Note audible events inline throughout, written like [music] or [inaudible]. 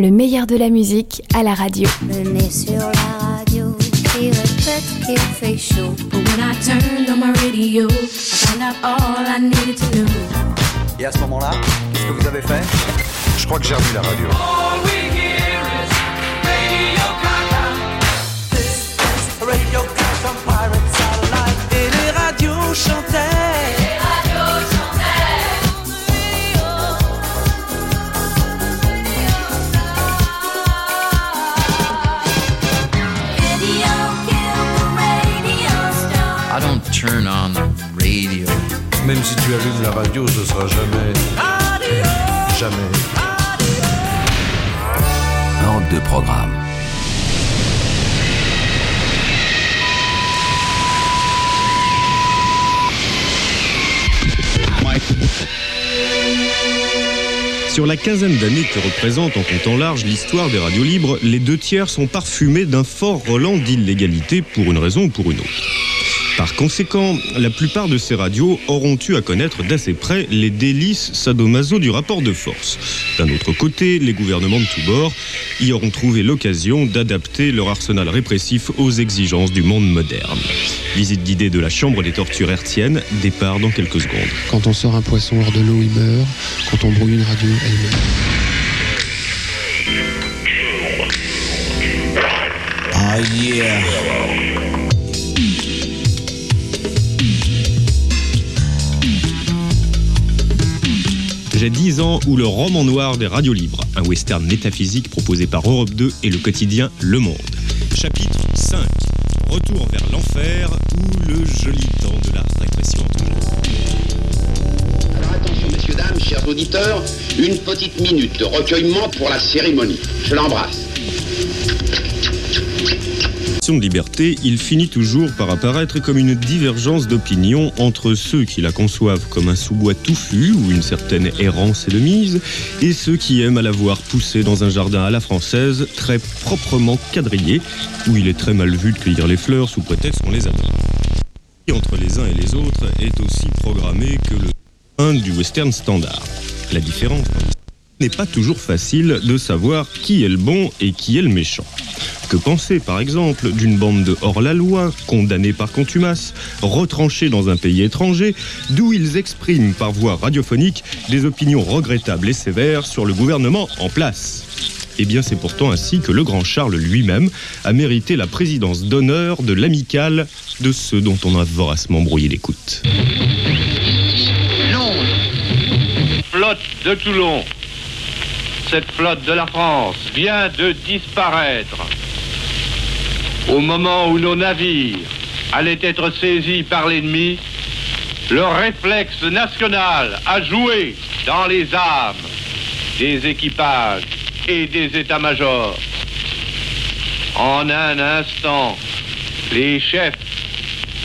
le meilleur de la musique à la radio. Venez sur la radio, il répète qu'il fait chaud. But when I turned on my radio, I found out all I needed to know. Et à ce moment-là, qu'est-ce que vous avez fait? Je crois que j'ai remis la radio. Radio Cash on Pirate Satellite Et les radios chantaient Même si tu allumes la radio, ce sera jamais. Jamais. Hors de programme. Sur la quinzaine d'années que représente en comptant large l'histoire des radios libres, les deux tiers sont parfumés d'un fort relent d'illégalité pour une raison ou pour une autre. Par conséquent, la plupart de ces radios auront eu à connaître d'assez près les délices sadomaso du rapport de force. D'un autre côté, les gouvernements de tous bords y auront trouvé l'occasion d'adapter leur arsenal répressif aux exigences du monde moderne. Visite guidée de la chambre des tortures hertziennes, départ dans quelques secondes. Quand on sort un poisson hors de l'eau, il meurt. Quand on brouille une radio, elle meurt. Oh yeah J'ai 10 ans où le roman noir des radios libres, un western métaphysique proposé par Europe 2 et le quotidien Le Monde. Chapitre 5. Retour vers l'enfer ou le joli temps de la répression. Alors attention, messieurs, dames, chers auditeurs, une petite minute de recueillement pour la cérémonie. Je l'embrasse. De liberté, il finit toujours par apparaître comme une divergence d'opinion entre ceux qui la conçoivent comme un sous-bois touffu ou une certaine errance et de mise, et ceux qui aiment à la voir pousser dans un jardin à la française, très proprement quadrillé, où il est très mal vu de cueillir les fleurs sous prétexte qu'on les. Et entre les uns et les autres est aussi programmé que le un du western standard. La différence n'est pas toujours facile de savoir qui est le bon et qui est le méchant. Que penser, par exemple, d'une bande de hors-la-loi, condamnés par contumace, retranchés dans un pays étranger, d'où ils expriment par voie radiophonique des opinions regrettables et sévères sur le gouvernement en place eh bien, c'est pourtant ainsi que le grand Charles lui-même a mérité la présidence d'honneur de l'amicale de ceux dont on a voracement brouillé l'écoute. flotte de Toulon, cette flotte de la France vient de disparaître. Au moment où nos navires allaient être saisis par l'ennemi, le réflexe national a joué dans les âmes des équipages et des états-majors. En un instant, les chefs,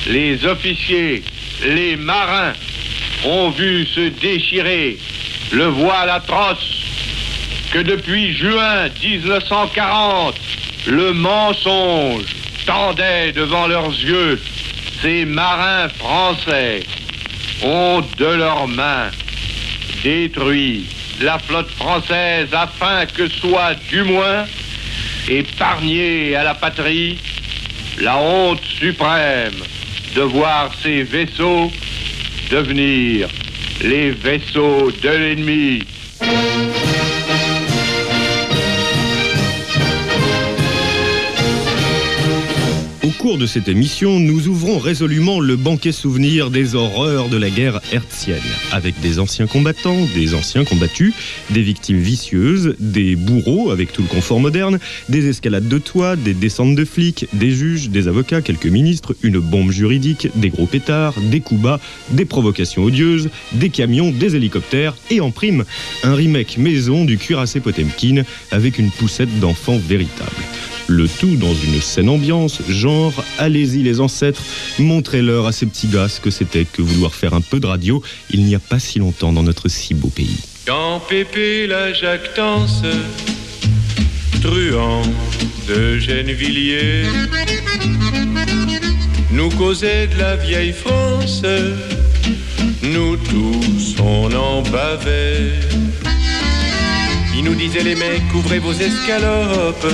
les officiers, les marins ont vu se déchirer le voile atroce que depuis juin 1940, le mensonge tendait devant leurs yeux. Ces marins français ont de leurs mains détruit la flotte française afin que soit du moins épargnée à la patrie la honte suprême de voir ces vaisseaux devenir les vaisseaux de l'ennemi. Cours de cette émission, nous ouvrons résolument le banquet souvenir des horreurs de la guerre hertzienne, avec des anciens combattants, des anciens combattus, des victimes vicieuses, des bourreaux avec tout le confort moderne, des escalades de toit, des descentes de flics, des juges, des avocats, quelques ministres, une bombe juridique, des gros pétards, des coups bas, des provocations odieuses, des camions, des hélicoptères et en prime, un remake maison du cuirassé Potemkin avec une poussette d'enfants véritable. Le tout dans une scène ambiance, genre allez-y les ancêtres, montrez-leur à ces petits gars ce que c'était que vouloir faire un peu de radio il n'y a pas si longtemps dans notre si beau pays. Quand Pépé la jactance, truand de Gennevilliers, nous causait de la vieille France, nous tous on en bavait. qui nous disait les mecs, couvrez vos escalopes.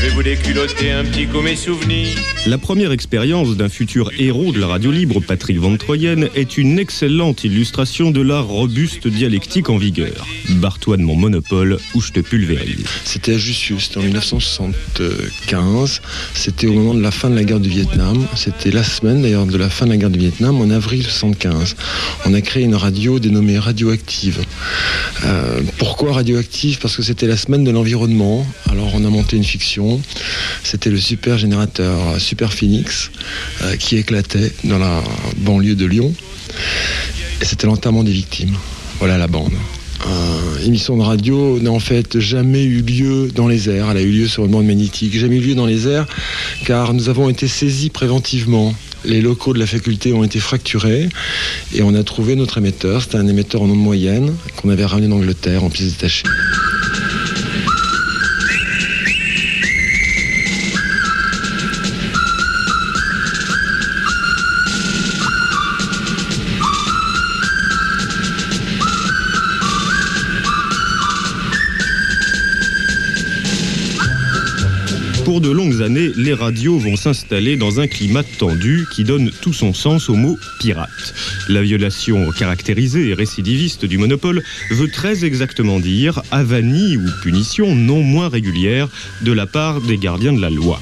Je vais vous déculotter un petit coup mes souvenirs. La première expérience d'un futur héros de la radio libre, Patrick Van Troyen, est une excellente illustration de la robuste dialectique en vigueur. Barre-toi de mon monopole ou je te pulvérise. C'était à Jussieu, c'était en 1975. C'était au moment de la fin de la guerre du Vietnam. C'était la semaine d'ailleurs de la fin de la guerre du Vietnam, en avril 75. On a créé une radio dénommée Radioactive. Euh, pourquoi Radioactive? Parce que c'était la semaine de l'environnement. Alors on a monté une fiction c'était le super générateur Super Phoenix euh, qui éclatait dans la banlieue de Lyon. Et c'était l'enterrement des victimes. Voilà la bande. Euh, émission de radio n'a en fait jamais eu lieu dans les airs. Elle a eu lieu sur une bande magnétique. Jamais eu lieu dans les airs car nous avons été saisis préventivement. Les locaux de la faculté ont été fracturés et on a trouvé notre émetteur. C'était un émetteur en onde moyenne qu'on avait ramené d'Angleterre en pièces détachées. De longues années, les radios vont s'installer dans un climat tendu qui donne tout son sens au mot pirate. La violation caractérisée et récidiviste du monopole veut très exactement dire avanie ou punition non moins régulière de la part des gardiens de la loi.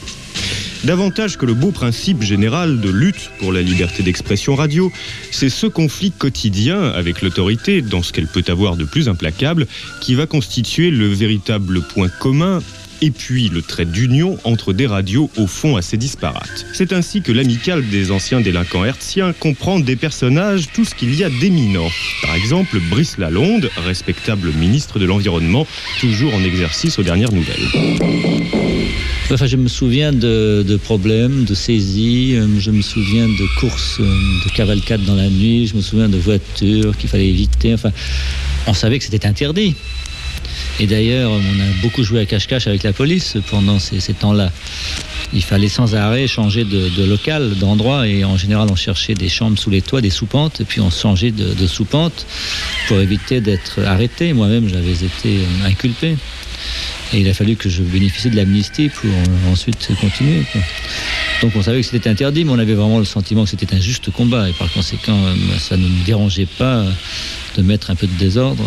Davantage que le beau principe général de lutte pour la liberté d'expression radio, c'est ce conflit quotidien avec l'autorité, dans ce qu'elle peut avoir de plus implacable, qui va constituer le véritable point commun et puis le trait d'union entre des radios au fond assez disparates. C'est ainsi que l'amicale des anciens délinquants hertziens comprend des personnages tout ce qu'il y a d'éminent. Par exemple, Brice Lalonde, respectable ministre de l'Environnement, toujours en exercice aux dernières nouvelles. Je me souviens de, problèmes, de saisies, euh, je me souviens de courses, euh, de cavalcades dans la nuit, je me souviens de voitures qu'il fallait éviter. On savait que c'était interdit. Et d'ailleurs, on a beaucoup joué à cache-cache avec la police pendant ces, temps-là. Il fallait sans arrêt changer de, de local, d'endroit, et en général, on cherchait des chambres sous les toits, des soupentes, et puis on changeait de, de soupente pour éviter d'être arrêté. Moi-même, j'avais été inculpé. Et il a fallu que je bénéficie de l'amnistie pour euh, ensuite continuer. Donc on savait que c'était interdit, mais on avait vraiment le sentiment que c'était un juste combat. Et par conséquent, euh, ça ne nous dérangeait pas de mettre un peu de désordre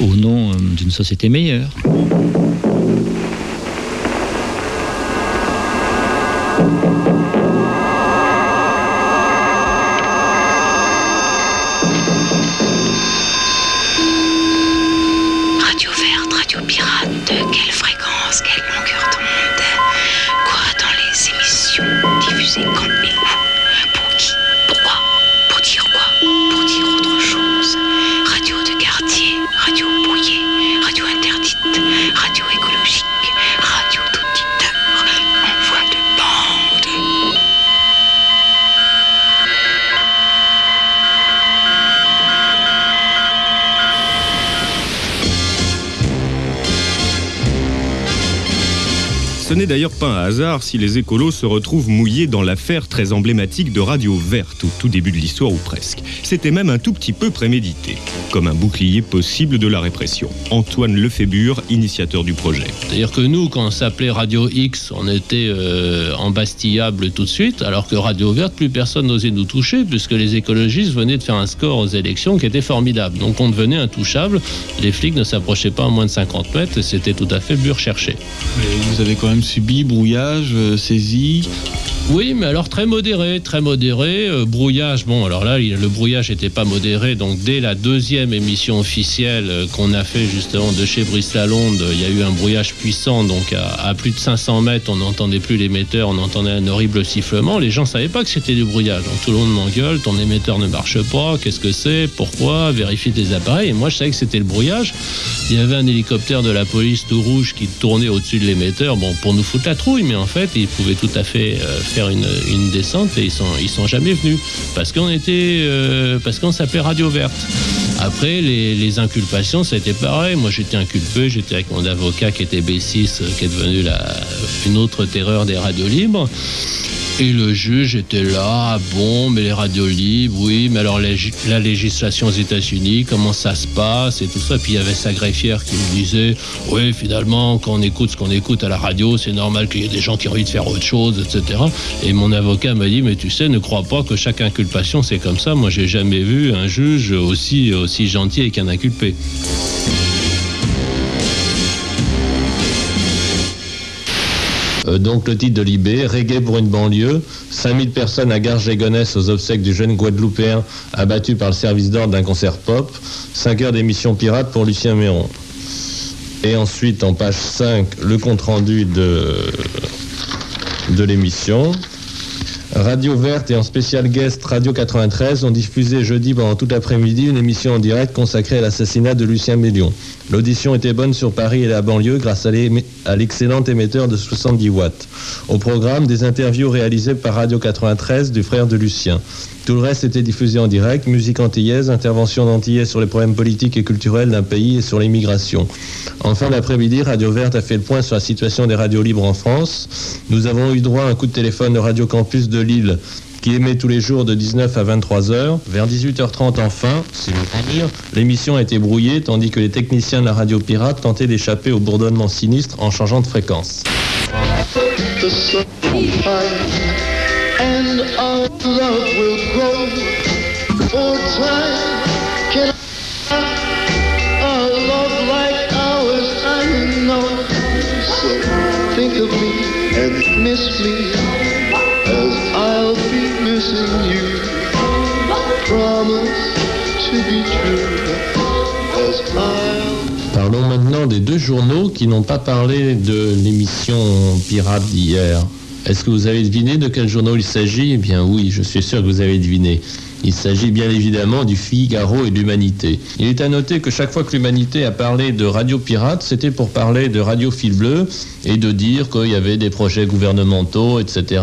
au nom euh, d'une société meilleure. Radio écologique, radio Ce n'est d'ailleurs pas un hasard si les écolos se retrouvent mouillés dans l'affaire très emblématique de Radio Verte au tout début de l'histoire ou presque. C'était même un tout petit peu prémédité, comme un bouclier possible de la répression. Antoine Lefébure, initiateur du projet. C'est-à-dire que nous, quand on s'appelait Radio X, on était euh, embastillable tout de suite, alors que Radio Verte, plus personne n'osait nous toucher, puisque les écologistes venaient de faire un score aux élections qui était formidable. Donc on devenait intouchable, les flics ne s'approchaient pas à moins de 50 mètres, et c'était tout à fait le but recherché. Mais vous avez quand même subi brouillage, euh, saisie Oui, mais alors très modéré, très modéré. euh, brouillage, bon, alors là, il- le brouillage n'était pas modéré. Donc, dès la deuxième émission officielle euh, qu'on a fait justement de chez Brice Lalonde, euh, il y a eu un brouillage puissant. Donc, à, plus de 500 mètres, on n'entendait plus l'émetteur, on entendait un horrible sifflement. Les gens savaient pas que c'était du brouillage. Donc, tout le monde m'engueule, ton émetteur ne marche pas, qu'est-ce que c'est, pourquoi, vérifie tes appareils. Et moi, je savais que c'était le brouillage. Il y avait un hélicoptère de la police tout rouge qui tournait au-dessus de l'émetteur, bon, pour nous foutre la trouille, mais en fait, ils pouvaient tout à fait faire une, descente et ils sont, ils sont jamais venus parce qu'on était, euh, parce qu'on s'appelait Radio Verte. Après, les, les inculpations, été pareil. Moi, j'étais inculpé, j'étais avec mon avocat qui était B6, euh, qui est devenu la, une autre terreur des radios libres. Et le juge était là, ah bon, mais les radios libres, oui, mais alors la législation aux États-Unis, comment ça se passe et tout ça. Puis il y avait sa greffière qui me disait, oui, finalement, quand on écoute ce qu'on écoute à la radio, c'est normal qu'il y ait des gens qui ont envie de faire autre chose, etc. Et mon avocat m'a dit, mais tu sais, ne crois pas que chaque inculpation, c'est comme ça. Moi, j'ai jamais vu un juge aussi, aussi gentil avec un inculpé. Euh, donc le titre de Libé, Reggae pour une banlieue, 5000 personnes à Garges-les-Gonesse aux obsèques du jeune Guadeloupéen abattu par le service d'ordre d'un concert pop, 5 heures d'émission pirate pour Lucien Méron. Et ensuite en page 5, le compte-rendu de, de l'émission. Radio Verte et en spécial guest Radio 93 ont diffusé jeudi pendant tout l'après-midi une émission en direct consacrée à l'assassinat de Lucien Mélion. L'audition était bonne sur Paris et la banlieue grâce à l'excellent émetteur de 70 watts. Au programme, des interviews réalisées par Radio 93 du frère de Lucien. Tout le reste était diffusé en direct, musique antillaise, intervention d'antillais sur les problèmes politiques et culturels d'un pays et sur l'immigration. En fin d'après-midi, Radio Verte a fait le point sur la situation des radios libres en France. Nous avons eu droit à un coup de téléphone de Radio Campus de Lille qui émet tous les jours de 19 à 23 heures. Vers 18h30 enfin, l'émission a été brouillée tandis que les techniciens de la radio pirate tentaient d'échapper au bourdonnement sinistre en changeant de fréquence. Parlons maintenant des deux journaux qui n'ont pas parlé de l'émission Pirate d'hier. Est-ce que vous avez deviné de quel journal il s'agit? Eh bien oui, je suis sûr que vous avez deviné. Il s'agit bien évidemment du Figaro et de l'Humanité. Il est à noter que chaque fois que l'Humanité a parlé de radio pirate, c'était pour parler de radio fil bleu et de dire qu'il y avait des projets gouvernementaux, etc.,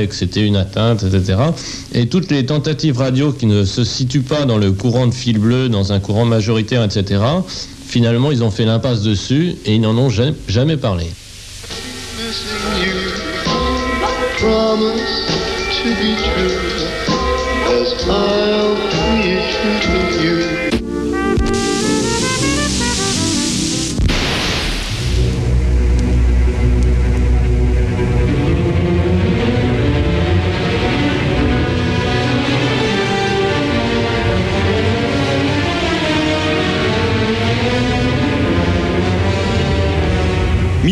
et que c'était une atteinte, etc. Et toutes les tentatives radio qui ne se situent pas dans le courant de fil bleu, dans un courant majoritaire, etc., finalement, ils ont fait l'impasse dessus et ils n'en ont jamais parlé. promise to be true as I.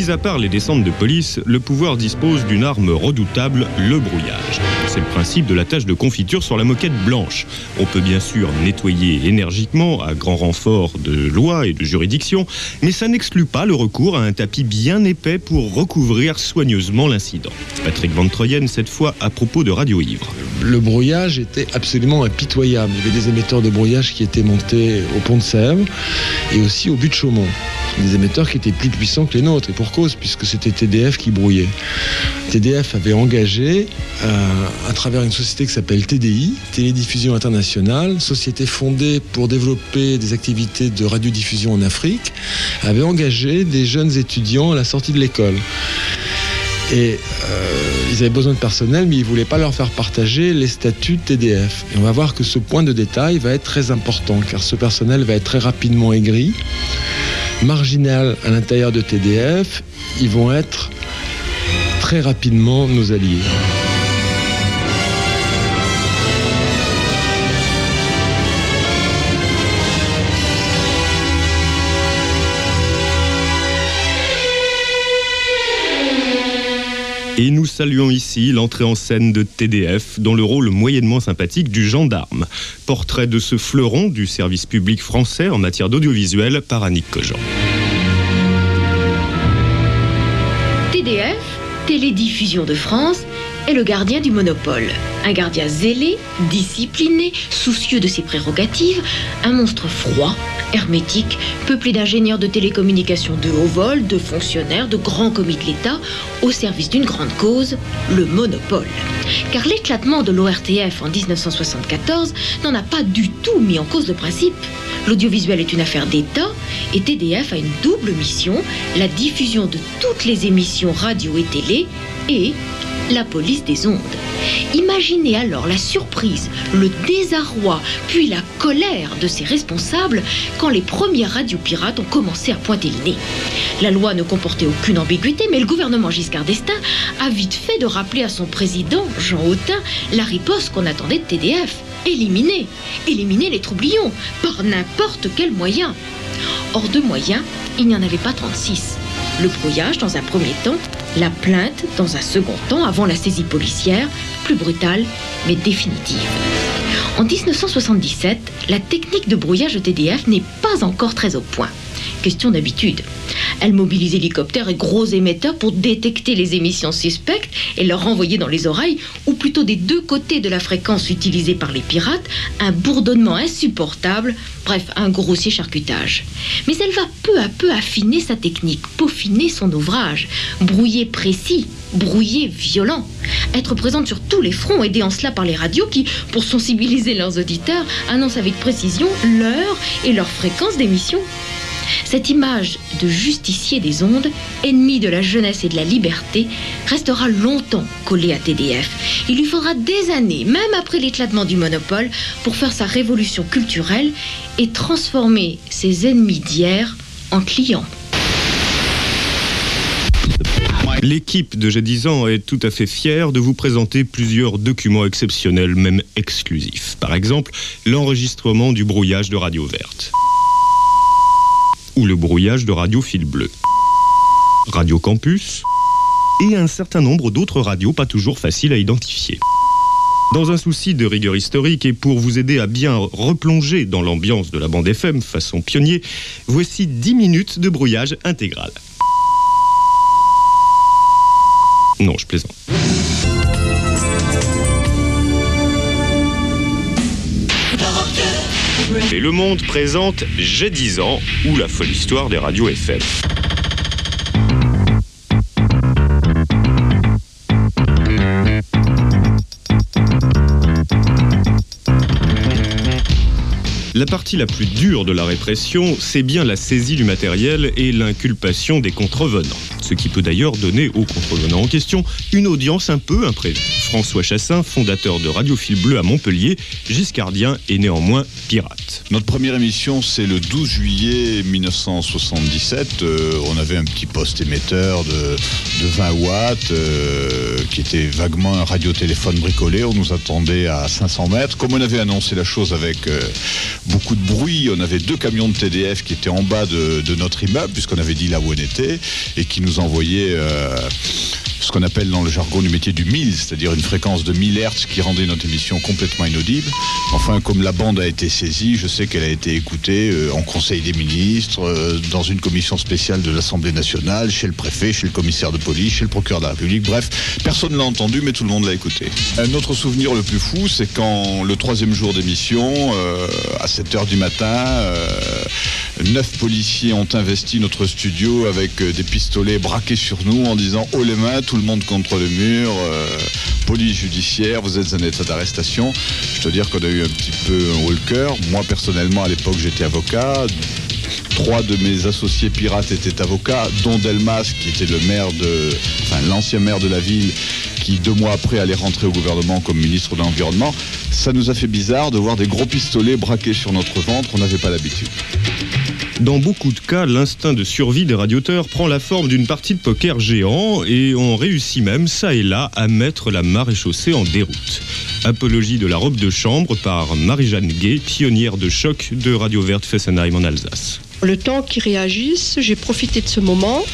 Mis à part les descentes de police, le pouvoir dispose d'une arme redoutable, le brouillage. C'est le principe de la tâche de confiture sur la moquette blanche. On peut bien sûr nettoyer énergiquement, à grand renfort de loi et de juridiction, mais ça n'exclut pas le recours à un tapis bien épais pour recouvrir soigneusement l'incident. Patrick Van Troyen, cette fois à propos de Radio Ivre. Le brouillage était absolument impitoyable. Il y avait des émetteurs de brouillage qui étaient montés au pont de Sèvres et aussi au but de Chaumont des émetteurs qui étaient plus puissants que les nôtres, et pour cause, puisque c'était TDF qui brouillait. TDF avait engagé, euh, à travers une société qui s'appelle TDI, Télédiffusion Internationale, société fondée pour développer des activités de radiodiffusion en Afrique, avait engagé des jeunes étudiants à la sortie de l'école. Et euh, ils avaient besoin de personnel, mais ils ne voulaient pas leur faire partager les statuts TDF. Et on va voir que ce point de détail va être très important, car ce personnel va être très rapidement aigri marginal à l'intérieur de TDF, ils vont être très rapidement nos alliés. Et nous saluons ici l'entrée en scène de TDF dans le rôle moyennement sympathique du gendarme. Portrait de ce fleuron du service public français en matière d'audiovisuel par Annick Cogent. TDF, Télédiffusion de France, est le gardien du monopole. Un gardien zélé, discipliné, soucieux de ses prérogatives, un monstre froid, hermétique, peuplé d'ingénieurs de télécommunications de haut vol, de fonctionnaires, de grands commis de l'État, au service d'une grande cause, le monopole. Car l'éclatement de l'ORTF en 1974 n'en a pas du tout mis en cause le principe. L'audiovisuel est une affaire d'État et TDF a une double mission, la diffusion de toutes les émissions radio et télé et la police des ondes. Imaginez alors la surprise, le désarroi, puis la colère de ses responsables quand les premières radios pirates ont commencé à pointer le nez. La loi ne comportait aucune ambiguïté, mais le gouvernement Giscard d'Estaing a vite fait de rappeler à son président, Jean Hautain, la riposte qu'on attendait de TDF. Éliminer, éliminer les troublions, par n'importe quel moyen. Hors de moyens, il n'y en avait pas 36. Le brouillage dans un premier temps, la plainte dans un second temps, avant la saisie policière, plus brutale mais définitive. En 1977, la technique de brouillage TDF n'est pas encore très au point. Question d'habitude. Elle mobilise hélicoptères et gros émetteurs pour détecter les émissions suspectes et leur renvoyer dans les oreilles, ou plutôt des deux côtés de la fréquence utilisée par les pirates, un bourdonnement insupportable, bref, un grossier charcutage. Mais elle va peu à peu affiner sa technique, peaufiner son ouvrage, brouiller précis, brouiller violent, être présente sur tous les fronts, aidée en cela par les radios qui, pour sensibiliser leurs auditeurs, annoncent avec précision l'heure et leur fréquence d'émission. Cette image de justicier des ondes, ennemi de la jeunesse et de la liberté, restera longtemps collée à TDF. Il lui faudra des années, même après l'éclatement du monopole, pour faire sa révolution culturelle et transformer ses ennemis d'hier en clients. L'équipe de J'ai 10 ans est tout à fait fière de vous présenter plusieurs documents exceptionnels, même exclusifs. Par exemple, l'enregistrement du brouillage de Radio Verte ou le brouillage de Radio Fil Bleu, Radio Campus et un certain nombre d'autres radios pas toujours faciles à identifier. Dans un souci de rigueur historique et pour vous aider à bien replonger dans l'ambiance de la bande FM façon pionnier, voici 10 minutes de brouillage intégral. Non, je plaisante. Et Le Monde présente J'ai 10 ans ou la folle histoire des radios FM. La partie la plus dure de la répression, c'est bien la saisie du matériel et l'inculpation des contrevenants. Ce qui peut d'ailleurs donner aux contrevenants en question une audience un peu imprévue. François Chassin, fondateur de Radio Fil Bleu à Montpellier, giscardien et néanmoins pirate. Notre première émission, c'est le 12 juillet 1977. Euh, on avait un petit poste émetteur de, de 20 watts euh, qui était vaguement un radiotéléphone bricolé. On nous attendait à 500 mètres. Comme on avait annoncé la chose avec euh, beaucoup de bruit, on avait deux camions de TDF qui étaient en bas de, notre immeuble, puisqu'on avait dit là où on était, et qui nous envoyaient euh, ce qu'on appelle dans le jargon du métier du 1000, c'est-à-dire une fréquence de 1000 Hz qui rendait notre émission complètement inaudible. Enfin, comme la bande a été saisie, je sais qu'elle a été écoutée euh, en Conseil des ministres, euh, dans une commission spéciale de l'Assemblée nationale, chez le préfet, chez le commissaire de police, chez le procureur de la République. Bref, personne ne l'a entendu, mais tout le monde l'a écouté. Un autre souvenir le plus fou, c'est quand le troisième jour d'émission, euh, à 7 heures du matin, neuf policiers ont investi notre studio avec des pistolets braqués sur nous en disant haut les mains, tout le monde contre le mur, euh, police judiciaire, vous êtes en état d'arrestation. Je dois dire qu'on a eu un petit peu un haut. Moi personnellement à l'époque j'étais avocat. Trois de mes associés pirates étaient avocats, dont Delmas, qui était le maire de, l'ancien maire de la ville, qui deux mois après allait rentrer au gouvernement comme ministre de l'environnement. Ça nous a fait bizarre de voir des gros pistolets braqués sur notre ventre. On n'avait pas l'habitude. Dans beaucoup de cas, l'instinct de survie des radioteurs prend la forme d'une partie de poker géant et on réussit même, ça et là, à mettre la maréchaussée en déroute. Apologie de la robe de chambre par Marie-Jeanne Gay, pionnière de choc de Radio Verte Fessenheim en Alsace. Le temps qu'ils réagissent, j'ai profité de ce moment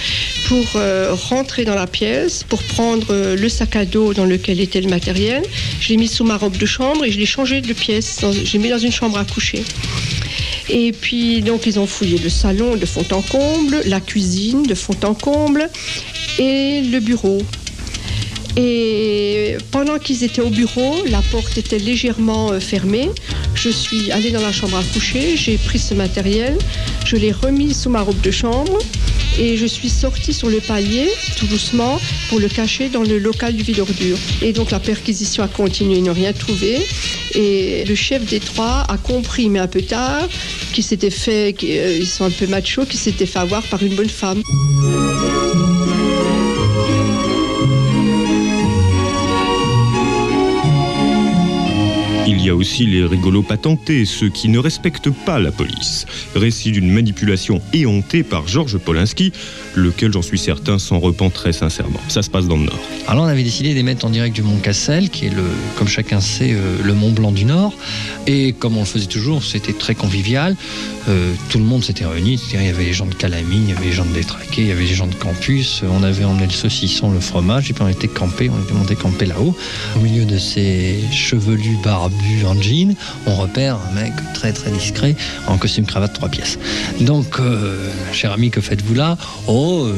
pour euh, rentrer dans la pièce, pour prendre euh, le sac à dos dans lequel était le matériel. Je l'ai mis sous ma robe de chambre et je l'ai changé de pièce. dans- J'ai mis dans une chambre à coucher. Et puis, donc, ils ont fouillé le salon de fond en comble, la cuisine de fond en comble et le bureau. Et pendant qu'ils étaient au bureau, la porte était légèrement euh, fermée. Je suis allée dans la chambre à coucher, j'ai pris ce matériel, je l'ai remis sous ma robe de chambre et je suis sortie sur le palier, tout doucement, pour le cacher dans le local du vide ordure. Et donc la perquisition a continué, ils n'ont rien trouvé. Et le chef des trois a compris, mais un peu tard, qu'ils s'étaient fait, qu'ils sont un peu machos, qu'ils s'étaient fait avoir par une bonne femme. Il y a aussi les rigolos patentés, ceux qui ne respectent pas la police. Récit d'une manipulation éhontée par Georges Polinski, lequel j'en suis certain s'en repent très sincèrement. Ça se passe dans le Nord. Alors on avait décidé d'émettre en direct du Mont Cassel, qui est, le, comme chacun sait, euh, le Mont Blanc du Nord. Et comme on le faisait toujours, c'était très convivial. Euh, tout le monde s'était réuni. Il y avait les gens de Calamine, il y avait les gens de Détraqué, il y avait les gens de Campus. On avait emmené le saucisson, le fromage, et puis on était campé, on était monté campé là-haut. Au milieu de ces chevelus barbus en jean, on repère un mec très très discret en costume cravate trois pièces. Donc, euh, cher ami, que faites-vous là? Oh, euh,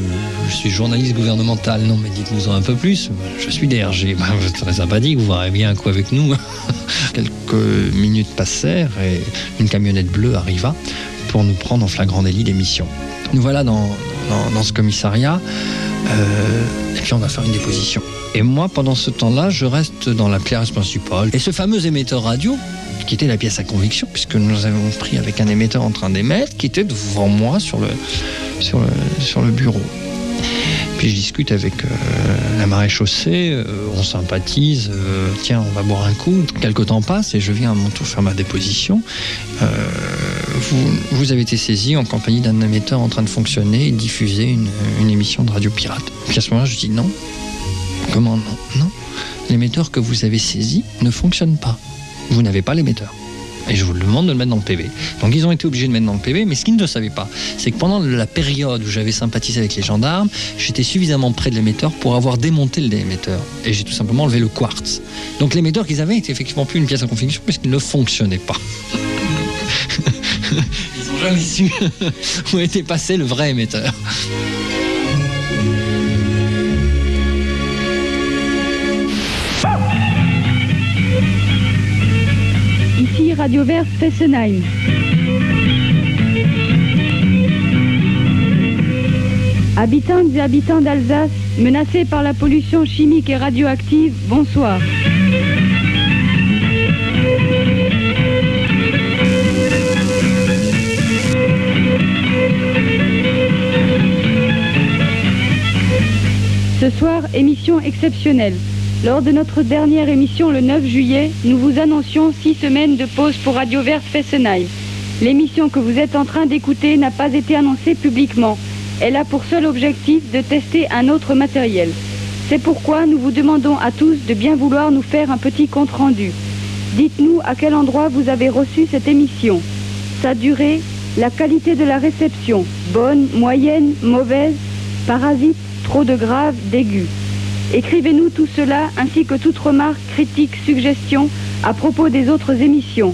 je suis journaliste gouvernemental. Non, mais dites-nous en un peu plus. Je suis DRG. [laughs] Ben, très sympathique, vous verrez bien un coup avec nous. [laughs] Quelques minutes passèrent et une camionnette bleue arriva pour nous prendre en flagrant délit d'émission. Nous voilà dans, dans, ce commissariat et puis on va faire une déposition. Et moi, pendant ce temps-là, je reste dans la pièce principale. Et ce fameux émetteur radio, qui était la pièce à conviction, puisque nous avons pris avec un émetteur en train d'émettre, qui était devant moi sur le, bureau. Puis je discute avec euh, la marée chaussée, euh, on sympathise, euh, tiens, on va boire un coup. Quelque temps passe et je viens à mon tour faire ma déposition. Vous, vous avez été saisi en compagnie d'un émetteur en train de fonctionner et diffuser une, une émission de radio pirate. Puis à ce moment-là, je dis non. Comment non? Non. L'émetteur que vous avez saisi ne fonctionne pas. Vous n'avez pas l'émetteur. Et je vous le demande de le mettre dans le PV. Donc ils ont été obligés de le mettre dans le PV, mais ce qu'ils ne savaient pas, c'est que pendant la période où j'avais sympathisé avec les gendarmes, j'étais suffisamment près de l'émetteur pour avoir démonté le émetteur. Et j'ai tout simplement enlevé le quartz. Donc l'émetteur qu'ils avaient était effectivement plus une pièce à conviction puisqu'il ne fonctionnait pas. Ils ont jamais su [laughs] où était passé le vrai émetteur. Radio Vert Fessenheim. Habitantes et habitants d'Alsace, menacés par la pollution chimique et radioactive, bonsoir. Ce soir, émission exceptionnelle. Lors de notre dernière émission le 9 juillet, nous vous annoncions six semaines de pause pour Radio Vert Fessenheim. L'émission que vous êtes en train d'écouter n'a pas été annoncée publiquement. Elle a pour seul objectif de tester un autre matériel. C'est pourquoi nous vous demandons à tous de bien vouloir nous faire un petit compte-rendu. Dites-nous à quel endroit vous avez reçu cette émission. Sa durée, la qualité de la réception, bonne, moyenne, mauvaise, parasite, trop de grave, d'aigu. Écrivez-nous tout cela ainsi que toute remarque, critique, suggestion à propos des autres émissions.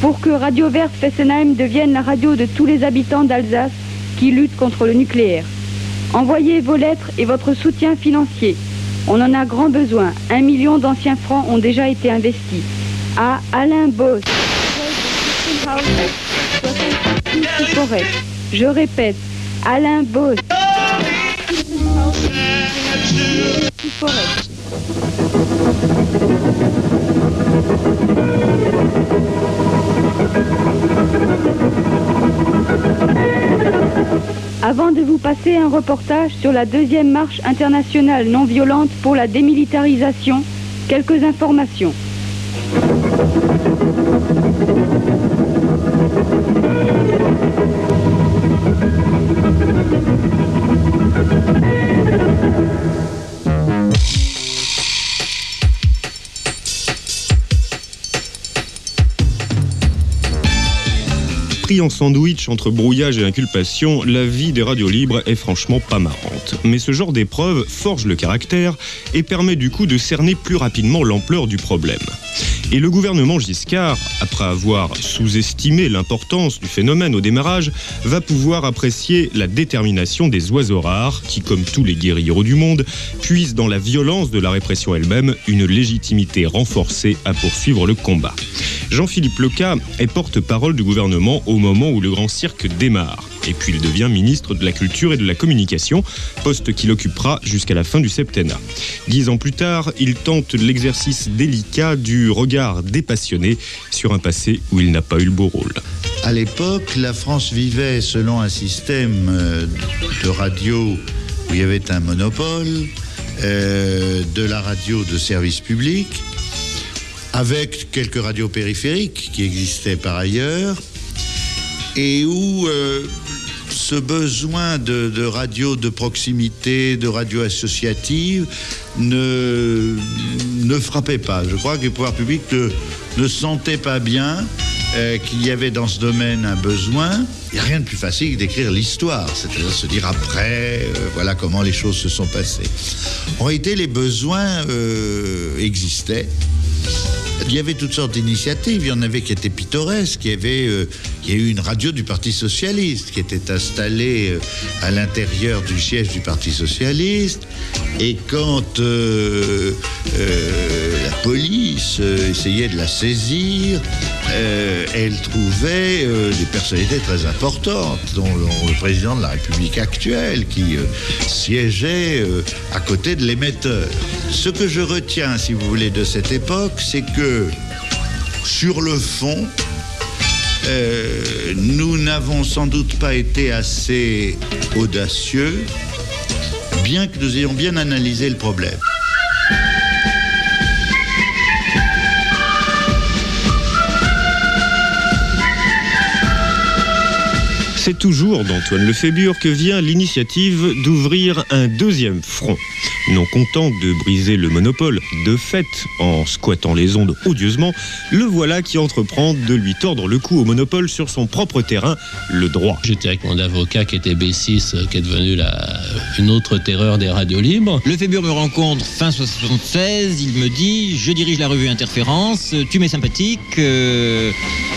Pour que Radio Verte Fessenheim devienne la radio de tous les habitants d'Alsace qui luttent contre le nucléaire. Envoyez vos lettres et votre soutien financier. On en a grand besoin. Un million d'anciens francs ont déjà été investis. À Alain Boss. Je répète, Alain Boss. Avant de vous passer un reportage sur la deuxième marche internationale non violente pour la démilitarisation, quelques informations. En sandwich entre brouillage et inculpation, la vie des radios libres est franchement pas marrante. Mais ce genre d'épreuve forge le caractère et permet du coup de cerner plus rapidement l'ampleur du problème. Et le gouvernement Giscard, après avoir sous-estimé l'importance du phénomène au démarrage, va pouvoir apprécier la détermination des oiseaux rares qui, comme tous les guérilleros du monde, puisent dans la violence de la répression elle-même une légitimité renforcée à poursuivre le combat. Jean-Philippe Leca est porte-parole du gouvernement au moment où le grand cirque démarre. Et puis il devient ministre de la Culture et de la Communication, poste qu'il occupera jusqu'à la fin du septennat. Dix ans plus tard, il tente l'exercice délicat du regard dépassionné sur un passé où il n'a pas eu le beau rôle. À l'époque, la France vivait selon un système euh, de radio où il y avait un monopole, euh, de la radio de service public, avec quelques radios périphériques qui existaient par ailleurs, et où euh, ce besoin de, radio de proximité, de radio associative, ne, ne frappait pas. Je crois que les pouvoirs publics ne, ne sentaient pas bien euh, qu'il y avait dans ce domaine un besoin. Il n'y a rien de plus facile que d'écrire l'histoire, c'est-à-dire se dire après, euh, voilà comment les choses se sont passées. En réalité, les besoins existaient. Il y avait toutes sortes d'initiatives. Il y en avait qui étaient pittoresques. Il y il y a eu une radio du Parti socialiste qui était installée euh, à l'intérieur du siège du Parti socialiste. Et quand euh, euh, la police essayait de la saisir, elle trouvait des personnalités très importantes, dont le, président de la République actuelle, qui siégeait à côté de l'émetteur. Ce que je retiens, si vous voulez, de cette époque, c'est que sur le fond, euh, nous n'avons sans doute pas été assez audacieux, bien que nous ayons bien analysé le problème. C'est toujours d'Antoine Lefébure que vient l'initiative d'ouvrir un deuxième front. Non content de briser le monopole de fait en squattant les ondes odieusement, le voilà qui entreprend de lui tordre le cou au monopole sur son propre terrain, le droit. J'étais avec mon avocat qui était B6, euh, qui est devenu la, une autre terreur des radios libres. Le Fébure me rencontre fin 76, il me dit je dirige la revue Interférence, tu m'es sympathique, euh,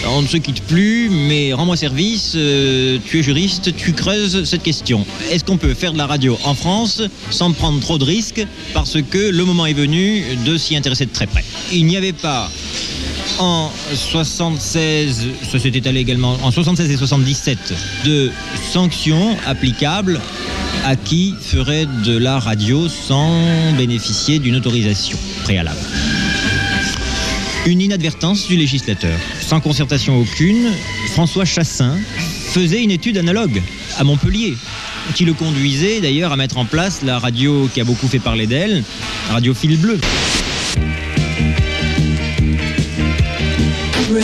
on ne se quitte plus, mais rends-moi service, euh, tu es juriste, tu creuses cette question. Est-ce qu'on peut faire de la radio en France sans prendre trop de risques parce que le moment est venu de s'y intéresser de très près? Il n'y avait pas en 76, ça s'est étalé également en 76 et 77, de sanctions applicables à qui ferait de la radio sans bénéficier d'une autorisation préalable. Une inadvertance du législateur. Sans concertation aucune, François Chassin faisait une étude analogue à Montpellier, qui le conduisait d'ailleurs à mettre en place la radio qui a beaucoup fait parler d'elle, Radio Fil Bleu.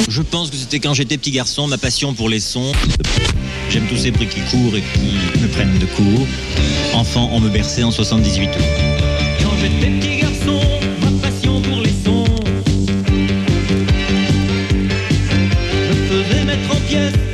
Je pense que c'était quand j'étais petit garçon, ma passion pour les sons. J'aime tous ces bruits qui courent et qui me prennent de court. Enfant, on me berçait en 78 tours. Quand j'étais petit garçon, ma passion pour les sons. Me mettre en pièces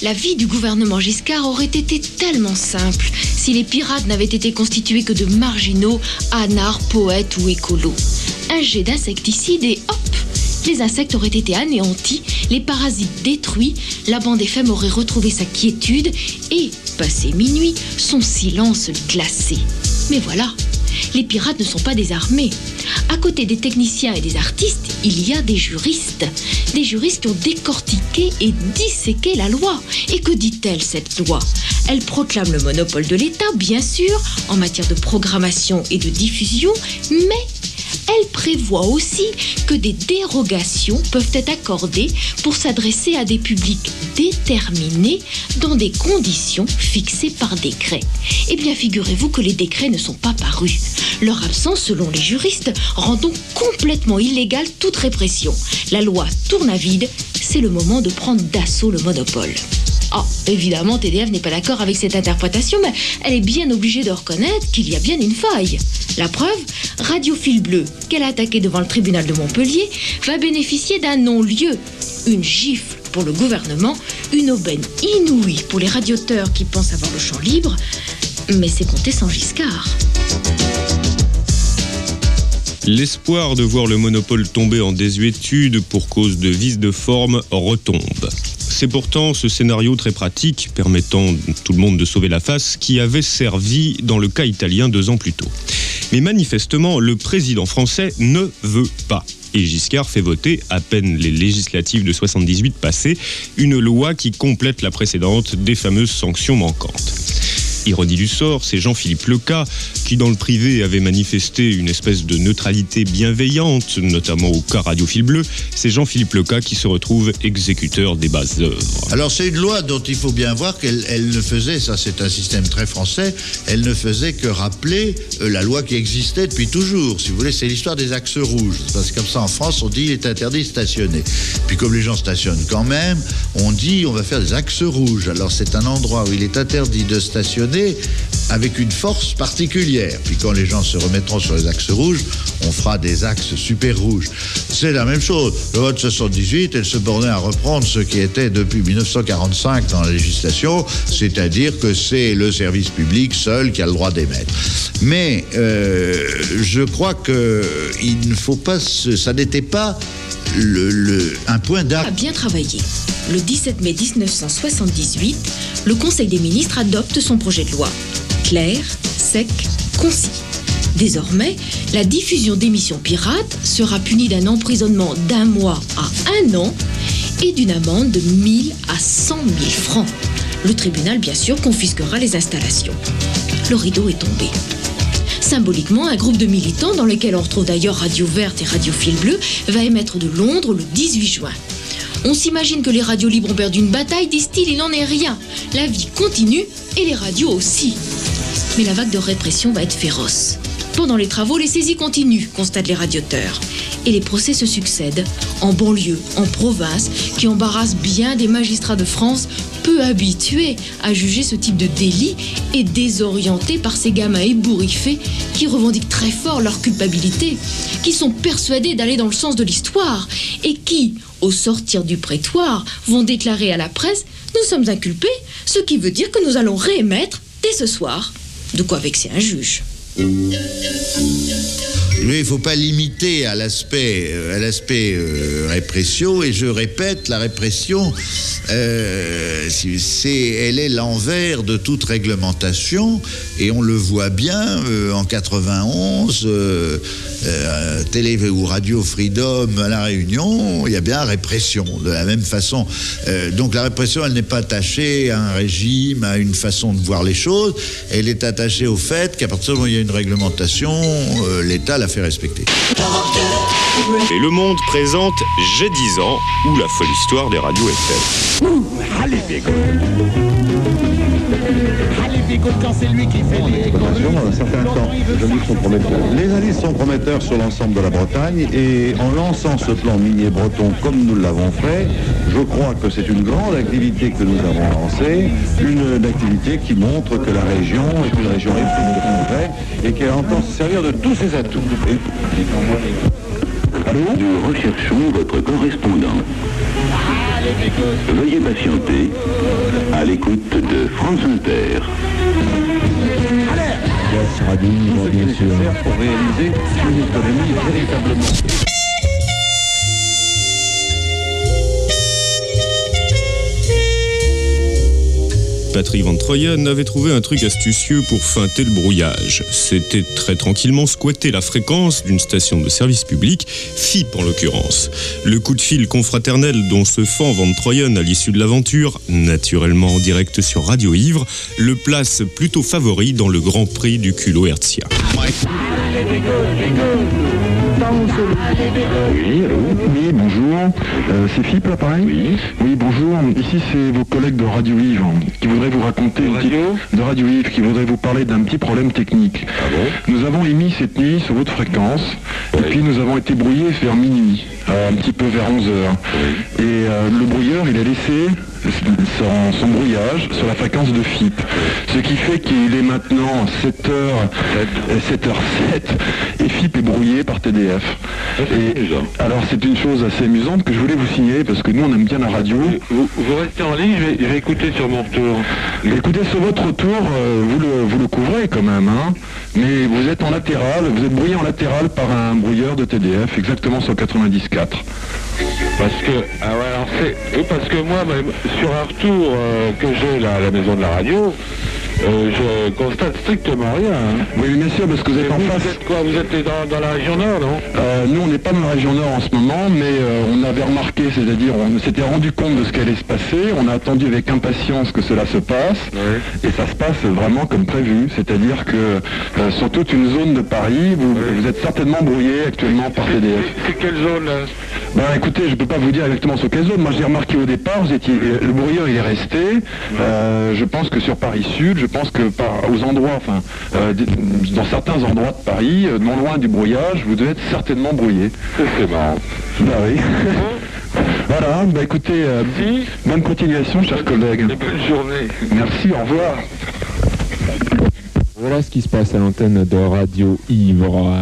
La vie du gouvernement Giscard aurait été tellement simple si les pirates n'avaient été constitués que de marginaux, anards, poètes ou écolos. Un jet d'insecticide et hop les insectes auraient été anéantis, les parasites détruits, la bande FM aurait retrouvé sa quiétude et, passé minuit, son silence glacé. Mais voilà, les pirates ne sont pas désarmés. À côté des techniciens et des artistes, il y a des juristes. Des juristes qui ont décortiqué et disséqué la loi. Et que dit-elle, cette loi? Elle proclame le monopole de l'État, bien sûr, en matière de programmation et de diffusion, mais elle prévoit aussi que des dérogations peuvent être accordées pour s'adresser à des publics déterminés dans des conditions fixées par décret. Eh bien, figurez-vous que les décrets ne sont pas parus. Leur absence, selon les juristes, rend donc complètement illégale toute répression. La loi tourne à vide, c'est le moment de prendre d'assaut le monopole. Ah, évidemment, TDF n'est pas d'accord avec cette interprétation, mais elle est bien obligée de reconnaître qu'il y a bien une faille. La preuve, Radio Fil Bleu, qu'elle a attaqué devant le tribunal de Montpellier, va bénéficier d'un non-lieu. Une gifle pour le gouvernement, une aubaine inouïe pour les radioteurs qui pensent avoir le champ libre, mais c'est compté sans Giscard. L'espoir de voir le monopole tomber en désuétude pour cause de vice de forme retombe. C'est pourtant ce scénario très pratique, permettant tout le monde de sauver la face, qui avait servi dans le cas italien deux ans plus tôt. Mais manifestement, le président français ne veut pas. Et Giscard fait voter, à peine les législatives de 78 passées, une loi qui complète la précédente des fameuses sanctions manquantes. Ironie du sort, c'est Jean-Philippe Leca qui, dans le privé, avait manifesté une espèce de neutralité bienveillante, notamment au cas radiophile bleu. C'est Jean-Philippe Leca qui se retrouve exécuteur des bases œuvres. Alors c'est une loi dont il faut bien voir qu'elle elle ne faisait, ça c'est un système très français, elle ne faisait que rappeler euh, la loi qui existait depuis toujours. Si vous voulez, c'est l'histoire des axes rouges. Parce que comme ça en France, on dit il est interdit de stationner. Puis comme les gens stationnent quand même, on dit on va faire des axes rouges. Alors c'est un endroit où il est interdit de stationner perder avec une force particulière. Puis quand les gens se remettront sur les axes rouges, on fera des axes super rouges. C'est la même chose. Le vote 78, elle se bornait à reprendre ce qui était depuis 1945 dans la législation, c'est-à-dire que c'est le service public seul qui a le droit d'émettre. Mais euh, je crois que il ne faut pas, se- ça n'était pas le- le- un point a d'arc. bien travaillé. Le 17 mai 1978, le Conseil des ministres adopte son projet de loi. Clair, sec, concis. Désormais, la diffusion d'émissions pirates sera punie d'un emprisonnement d'un mois à un an et d'une amende de 1000 à 100 000 francs. Le tribunal, bien sûr, confisquera les installations. Le rideau est tombé. Symboliquement, un groupe de militants, dans lequel on retrouve d'ailleurs Radio Verte et Radio Fil Bleu, va émettre de Londres le 18 juin. On s'imagine que les radios libres ont perdu une bataille, disent-ils, il n'en est rien. La vie continue et les radios aussi. Mais la vague de répression va être féroce. Pendant les travaux, les saisies continuent, constatent les radioteurs. Et les procès se succèdent, en banlieue, en province, qui embarrassent bien des magistrats de France peu habitués à juger ce type de délit et désorientés par ces gamins ébouriffés qui revendiquent très fort leur culpabilité, qui sont persuadés d'aller dans le sens de l'histoire et qui, au sortir du prétoire, vont déclarer à la presse Nous sommes inculpés, ce qui veut dire que nous allons réémettre dès ce soir. De quoi vexer un juge. Mais il ne faut pas limiter à l'aspect euh, à euh, répression. Et je répète, la répression, euh, c'est, elle est l'envers de toute réglementation. Et on le voit bien en 91, euh, euh, télé ou radio Freedom à la Réunion, il y a bien répression de la même façon. Donc la répression, elle n'est pas attachée à un régime, à une façon de voir les choses. Elle est attachée au fait qu'à partir du moment où il y a une réglementation, l'État la fait respecter. Et Le Monde présente J'ai 10 ans ou la folle histoire des radios FM. Allez, Bigot, quand c'est lui qui fait les Dans un certain temps, les indices sont prometteurs. Les indices sont prometteurs sur l'ensemble de la Bretagne et en lançant ce plan minier breton comme nous l'avons fait, je crois que c'est une grande activité que nous avons lancée, une, une activité qui montre que la région est une région éprise de progrès et qu'elle entend se servir de tous ses atouts. Nous recherchons votre correspondant. Veuillez patienter à l'écoute de France Inter. Radio, bien sûr. Pour réaliser une économie véritablement. Patrick Van Troyen avait trouvé un truc astucieux pour feinter le brouillage. C'était très tranquillement squatter la fréquence d'une station de service public, FIP en l'occurrence. Le coup de fil confraternel dont se fend Van Troyen à l'issue de l'aventure, naturellement en direct sur Radio Ivre, le place plutôt favori dans le Grand Prix du culot Bigot Dans Oui, allô Oui, bonjour. Euh, c'est Philippe l'appareil Oui. Oui, bonjour. Ici, c'est vos collègues de Radio Yves qui voudraient vous raconter... petite- De Radio Yves, qui voudraient vous parler d'un petit problème technique. Nous avons émis cette nuit sur votre fréquence, et puis nous avons été brouillés vers minuit, euh, un petit peu vers 11 heures. Et euh, le brouilleur, il a laissé son, son brouillage sur la fréquence de FIP. Ce qui fait qu'il est maintenant 7h, 7h07 et FIP est brouillé par TDF. Et alors c'est une chose assez amusante que je voulais vous signaler parce que nous on aime bien la radio. Vous, vous restez en ligne, je vais, je vais écouter sur mon retour. Écoutez, sur votre retour, euh, vous, le, vous le couvrez quand même, hein, mais vous êtes en latéral, vous êtes brouillé en latéral par un brouilleur de TDF, exactement sur 94. Parce que, ah parce que moi, même, sur un retour euh, que j'ai à la maison de la radio, euh, je constate strictement rien. hein. Oui, bien sûr, parce que vous êtes Et en vous, face. Vous êtes quoi Vous êtes dans, dans la région nord, non? Euh, nous, on n'est pas dans la région nord en ce moment, mais euh, on avait remarqué, c'est-à-dire on s'était rendu compte de ce qui allait se passer, on a attendu avec impatience que cela se passe, et ça se passe vraiment comme prévu, c'est-à-dire que sur toute une zone de Paris, vous, vous êtes certainement brouillé actuellement par TDF. C'est quelle zone là Ben écoutez, je peux pas vous dire exactement sur quelle zone. Moi j'ai remarqué au départ, vous étiez, le brouilleur il est resté. Je pense que sur Paris Sud, je pense que par, aux endroits, enfin, euh, dans certains endroits de Paris, euh, non loin du brouillage, vous devez être certainement brouillé. C'est marrant. Bah oui. [laughs] voilà, bah écoutez, euh, bonne continuation, chers collègues. Bonne journée. Merci, au revoir. Voilà ce qui se passe à l'antenne de Radio Ivre.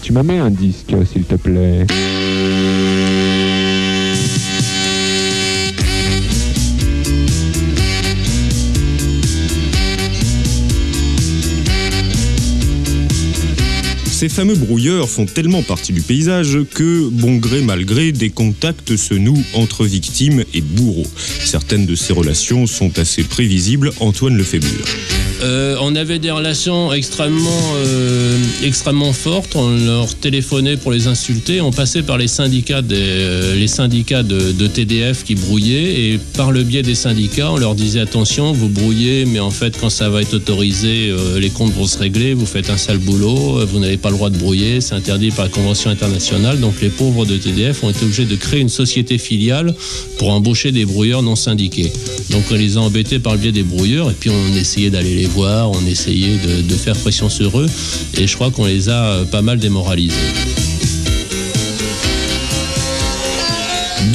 Tu m'as mis un disque, s'il te plaît. Ces fameux brouilleurs font tellement partie du paysage que, bon gré mal gré, des contacts se nouent entre victimes et bourreaux. Certaines de ces relations sont assez prévisibles, Antoine Lefébure. Euh, on avait des relations extrêmement, euh, extrêmement fortes. On leur téléphonait pour les insulter. On passait par les syndicats, euh, de, de TDF qui brouillaient. Et par le biais des syndicats, on leur disait attention, vous brouillez, mais en fait, quand ça va être autorisé, les comptes vont se régler. Vous faites un sale boulot. Vous n'avez pas le droit de brouiller. C'est interdit par la Convention internationale. Donc les pauvres de TDF ont été obligés de créer une société filiale pour embaucher des brouilleurs non syndiqués. Donc on les a embêtés par le biais des brouilleurs et puis on essayait d'aller les on essayait de, de faire pression sur eux et je crois qu'on les a euh, pas mal démoralisés.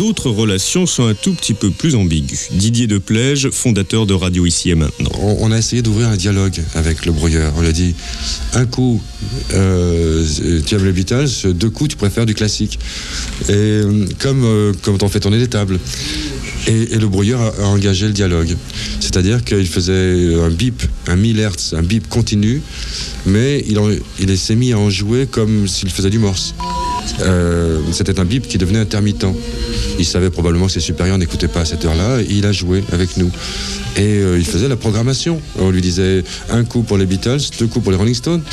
D'autres relations sont un tout petit peu plus ambiguës. Didier Deplège, fondateur de Radio Ici et Maintenant. On, a essayé d'ouvrir un dialogue avec le brouilleur. On lui a dit un coup, tu aimes les Beatles, deux coups, tu préfères du classique. Et euh, comme euh, quand on fait tourner des tables. Et, le brouilleur a, engagé le dialogue. C'est-à-dire qu'il faisait un bip, un 1000 Hertz, un bip continu, mais il, il s'est mis à en jouer comme s'il faisait du morse. Euh, C'était un bip qui devenait intermittent. Il savait probablement que ses supérieurs n'écoutaient pas à cette heure-là, il a joué avec nous. Et euh, il faisait la programmation. On lui disait un coup pour les Beatles, deux coups pour les Rolling Stones.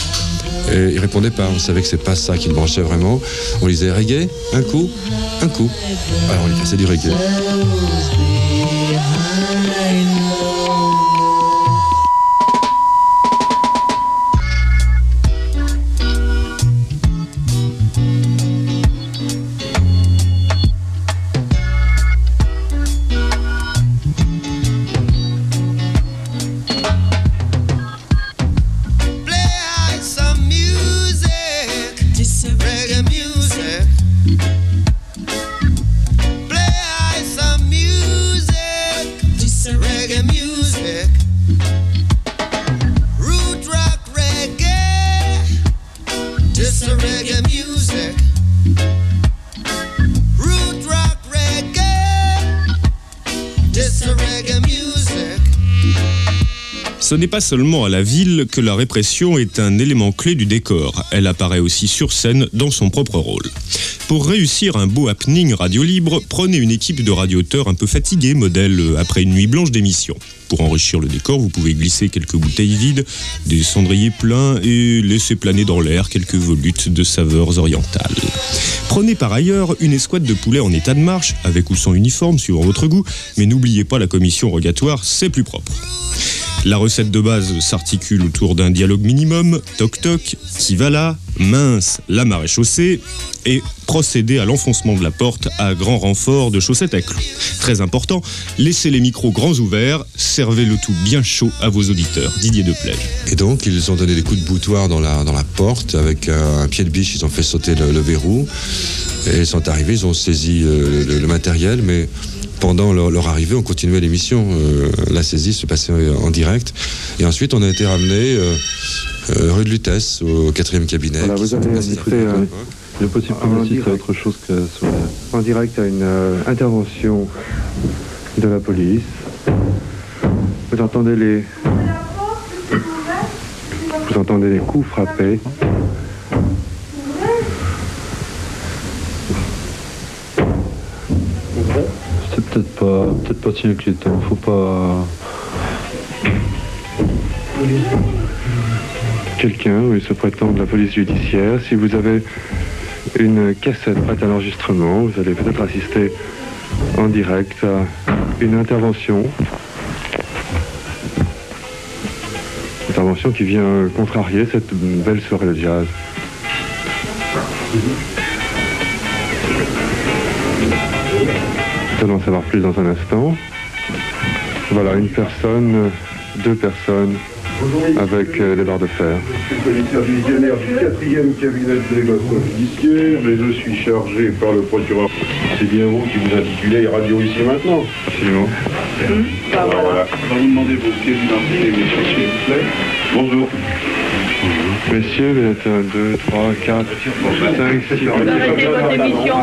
Et il répondait pas. On savait que c'est pas ça qui le branchait vraiment. On lui disait reggae, un coup, un coup. Alors on lui passait du reggae. N'est pas seulement à la ville que la répression est un élément clé du décor, elle apparaît aussi sur scène dans son propre rôle. Pour réussir un beau happening radio libre, prenez une équipe de radioteurs un peu fatigués, modèle euh, après une nuit blanche d'émission. Pour enrichir le décor, vous pouvez glisser quelques bouteilles vides, des cendriers pleins et laisser planer dans l'air quelques volutes de saveurs orientales. Prenez par ailleurs une escouade de poulets en état de marche, avec ou sans uniforme, suivant votre goût, mais n'oubliez pas la commission rogatoire, c'est plus propre. La recette de base s'articule autour d'un dialogue minimum, toc-toc, qui va là, mince, la marée chaussée, et procéder à l'enfoncement de la porte à grand renfort de chaussettes à. Très important, laissez les micros grands ouverts, servez le tout bien chaud à vos auditeurs. Didier Deplège. Et donc, ils ont donné des coups de boutoir dans la, porte avec un, un pied de biche, ils ont fait sauter le, verrou. Et ils sont arrivés, ils ont saisi euh, le matériel, mais pendant leur, leur arrivée, on continuait l'émission. Euh, la saisie se passait en direct. Et ensuite, on a été ramené euh, euh, rue de Lutèce, au quatrième cabinet. Voilà, vous avez assisté le possible en assister à direct. autre chose que sur la- en direct à une euh, intervention de la police. Vous entendez les vous entendez les coups frappés. C'est peut-être pas peut-être pas si inquiétant. Faut pas quelqu'un, oui, se prétend de la police judiciaire. Si vous avez une cassette prête à l'enregistrement, vous allez peut-être assister en direct à une intervention. Intervention qui vient contrarier cette belle soirée de jazz. Nous allons en savoir plus dans un instant. Voilà, une personne, deux personnes avec euh, les barres de fer. Je suis commissaire divisionnaire du 4e cabinet de délégation judiciaire, mais je suis chargé par le procureur. C'est bien vous qui vous intitulez Radio ici maintenant Absolument. Alors voilà, je vais vous demander vos pièces d'identité, messieurs, s'il vous plaît. Bonjour. Messieurs, vous êtes 1, 2, 3, 4, 5, 6. Arrêtez votre émission.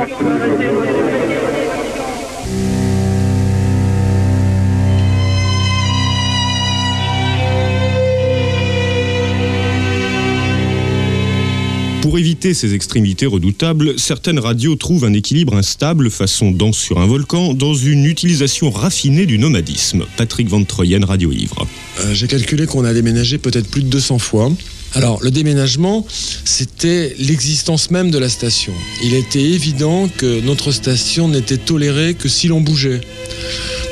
Pour éviter ces extrémités redoutables, certaines radios trouvent un équilibre instable façon danse sur un volcan dans une utilisation raffinée du nomadisme. Patrick Van Troyen, Radio Ivre. Euh, J'ai calculé qu'on a déménagé peut-être plus de 200 fois. Alors, le déménagement, c'était l'existence même de la station. Il était évident que notre station n'était tolérée que si l'on bougeait.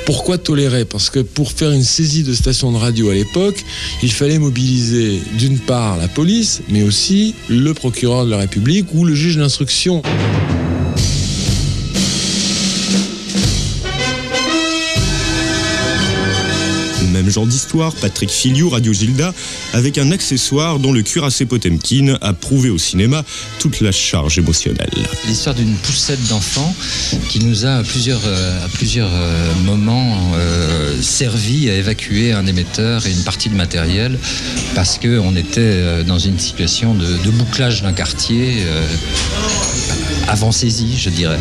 Pourquoi tolérer? Parce que pour faire une saisie de station de radio à l'époque, il fallait mobiliser d'une part la police, mais aussi le procureur de la République ou le juge d'instruction. Genre d'histoire, Patrick Filiou, Radio Gilda, avec un accessoire dont le cuirassé Potemkin a prouvé au cinéma toute la charge émotionnelle. L'histoire d'une poussette d'enfant qui nous a à plusieurs, euh, à plusieurs euh, moments euh, servi à évacuer un émetteur et une partie du matériel parce qu'on était dans une situation de, de bouclage d'un quartier saisie, je dirais.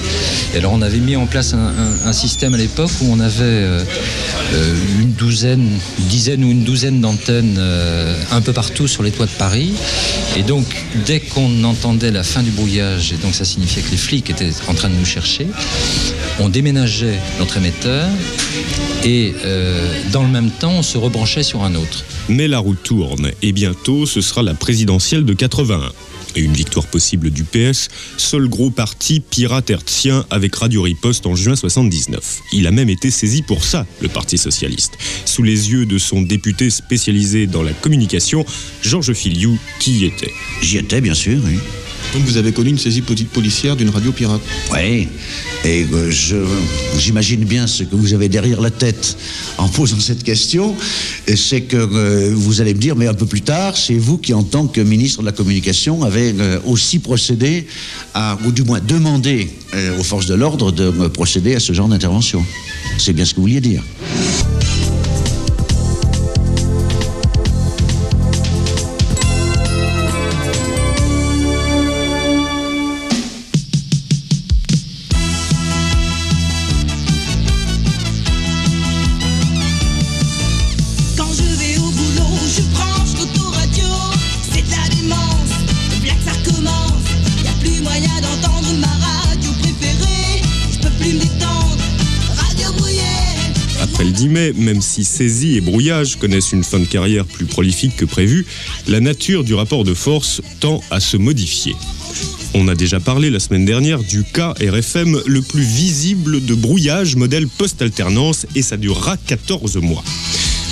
Et alors on avait mis en place un, système à l'époque où on avait euh, euh, une douzaine, une dizaine ou une douzaine d'antennes euh, un peu partout sur les toits de Paris. Et donc dès qu'on entendait la fin du brouillage, et donc ça signifiait que les flics étaient en train de nous chercher, on déménageait notre émetteur et dans le même temps on se rebranchait sur un autre. Mais la roue tourne et bientôt ce sera la présidentielle de 81. Et une victoire possible du PS, seul gros parti pirate avec Radio Riposte en juin 79. Il a même été saisi pour ça, le Parti Socialiste. Sous les yeux de son député spécialisé dans la communication, Georges Filiou, qui y était? J'y étais, bien sûr, oui. Donc vous avez connu une saisie poli- policière d'une radio pirate Oui, et euh, j'imagine bien ce que vous avez derrière la tête en posant cette question, c'est que euh, vous allez me dire, mais un peu plus tard, c'est vous qui, en tant que ministre de la Communication, avez euh, aussi procédé à, ou du moins demandé aux forces de l'ordre de procéder à ce genre d'intervention. C'est bien ce que vous vouliez dire. Après le 10 mai, même si saisie et brouillage connaissent une fin de carrière plus prolifique que prévu, la nature du rapport de force tend à se modifier. On a déjà parlé la semaine dernière du cas RFM le plus visible de brouillage modèle post-alternance et ça durera 14 mois.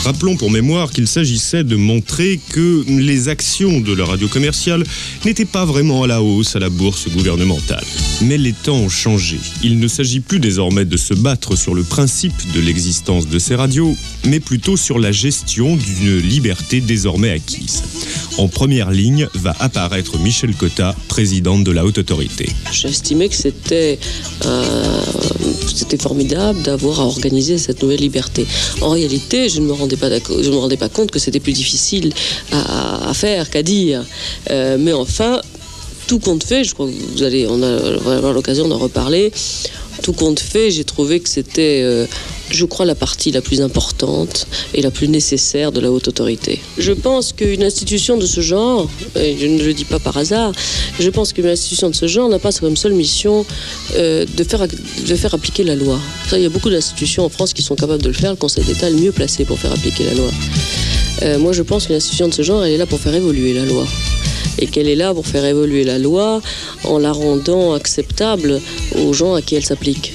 Rappelons pour mémoire qu'il s'agissait de montrer que les actions de la radio commerciale n'étaient pas vraiment à la hausse à la bourse gouvernementale. Mais les temps ont changé. Il ne s'agit plus désormais de se battre sur le principe de l'existence de ces radios, mais plutôt sur la gestion d'une liberté désormais acquise. En première ligne va apparaître Michel Cotta, présidente de la haute autorité. J'estimais que c'était euh, c'était formidable d'avoir à organiser cette nouvelle liberté. En réalité, je ne me rendais pas, d'accord- je ne me rendais pas compte que c'était plus difficile à, faire qu'à dire. Euh, mais enfin, tout compte fait, je crois que vous allez, avoir l'occasion d'en reparler. Tout compte fait, j'ai trouvé que c'était, euh, je crois, la partie la plus importante et la plus nécessaire de la haute autorité. Je pense qu'une institution de ce genre, et je ne le dis pas par hasard, je pense qu'une institution de ce genre n'a pas comme seule mission euh, de, faire, de faire appliquer la loi. Il y a beaucoup d'institutions en France qui sont capables de le faire. Le Conseil d'État est le mieux placé pour faire appliquer la loi. Euh, moi, je pense qu'une institution de ce genre, elle est là pour faire évoluer la loi et qu'elle est là pour faire évoluer la loi en la rendant acceptable aux gens à qui elle s'applique.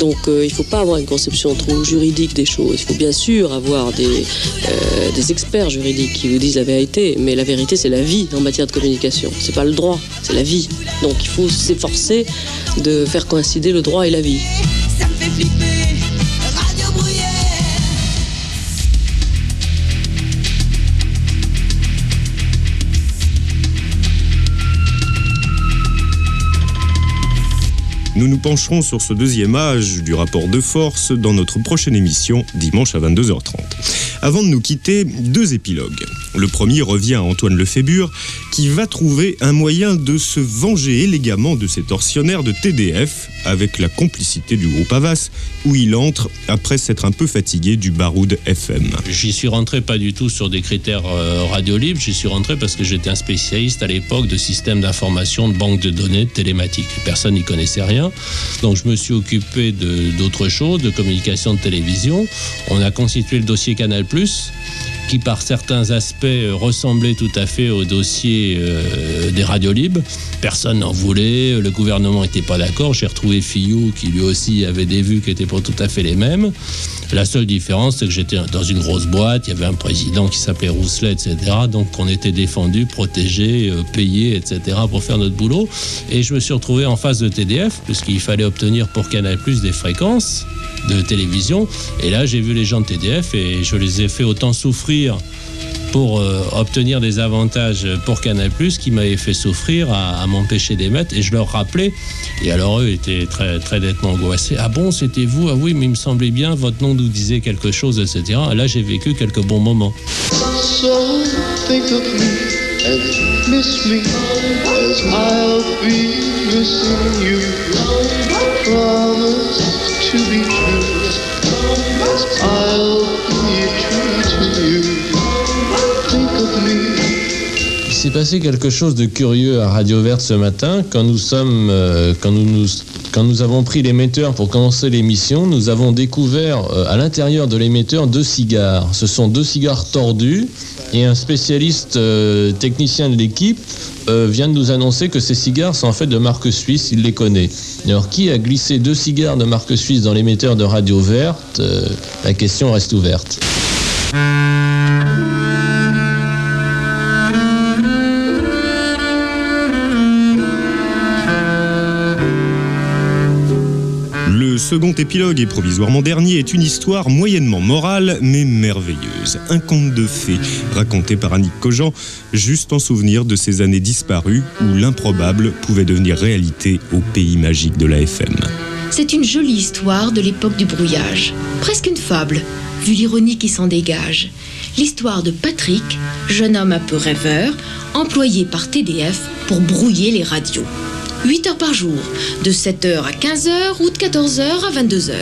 Donc euh, il ne faut pas avoir une conception trop juridique des choses. Il faut bien sûr avoir des, euh, des experts juridiques qui vous disent la vérité, mais la vérité c'est la vie en matière de communication. C'est pas le droit, c'est la vie. Donc il faut s'efforcer de faire coïncider le droit et la vie. Nous nous pencherons sur ce deuxième âge du rapport de force dans notre prochaine émission, dimanche à 22h30. Avant de nous quitter, deux épilogues. Le premier revient à Antoine Lefébure, qui va trouver un moyen de se venger élégamment de cet tortionnaire de TDF, avec la complicité du groupe Havas, où il entre après s'être un peu fatigué du baroud FM. J'y suis rentré pas du tout sur des critères euh, radio libres, j'y suis rentré parce que j'étais un spécialiste à l'époque de systèmes d'information, de banques de données, de télématiques. Personne n'y connaissait rien. Donc je me suis occupé d'autres choses, de communication de télévision. On a constitué le dossier Canal plus qui par certains aspects euh, ressemblait tout à fait au dossier euh, des radios libres. Personne n'en voulait, le gouvernement n'était pas d'accord. J'ai retrouvé Fillou qui lui aussi avait des vues qui n'étaient pas tout à fait les mêmes. La seule différence, c'est que j'étais dans une grosse boîte, il y avait un président qui s'appelait Rousselet, etc. Donc on était défendu, protégé, euh, payé, etc. pour faire notre boulot. Et je me suis retrouvé en face de TDF, puisqu'il fallait obtenir pour Canal Plus des fréquences de télévision. Et là, j'ai vu les gens de TDF et je les ai fait autant souffrir pour euh, obtenir des avantages pour Canal+, qui m'avaient fait souffrir à, m'empêcher d'émettre. Et je leur rappelais. Et alors, eux étaient très, très nettement angoissés. Ah bon, c'était vous? Ah oui, mais il me semblait bien, votre nom nous disait quelque chose, etc. Et là, j'ai vécu quelques bons moments. To be true I'll be true Il s'est passé quelque chose de curieux à Radio Verte ce matin quand nous euh, avons pris l'émetteur pour commencer l'émission, nous avons découvert euh, à l'intérieur de l'émetteur deux cigares. Ce sont deux cigares tordus et un spécialiste euh, technicien de l'équipe vient de nous annoncer que ces cigares sont en fait de marque suisse, il les connaît. Alors qui a glissé deux cigares de marque suisse dans l'émetteur de Radio Verte La question reste ouverte. Second épilogue et provisoirement dernier est une histoire moyennement morale mais merveilleuse. Un conte de fées raconté par Annick Cogent juste en souvenir de ces années disparues où l'improbable pouvait devenir réalité au pays magique de la FM. C'est une jolie histoire de l'époque du brouillage. Presque une fable, vu l'ironie qui s'en dégage. L'histoire de Patrick, jeune homme un peu rêveur, employé par TDF pour brouiller les radios. 8 heures par jour, de 7h à 15h ou de 14h à 22h.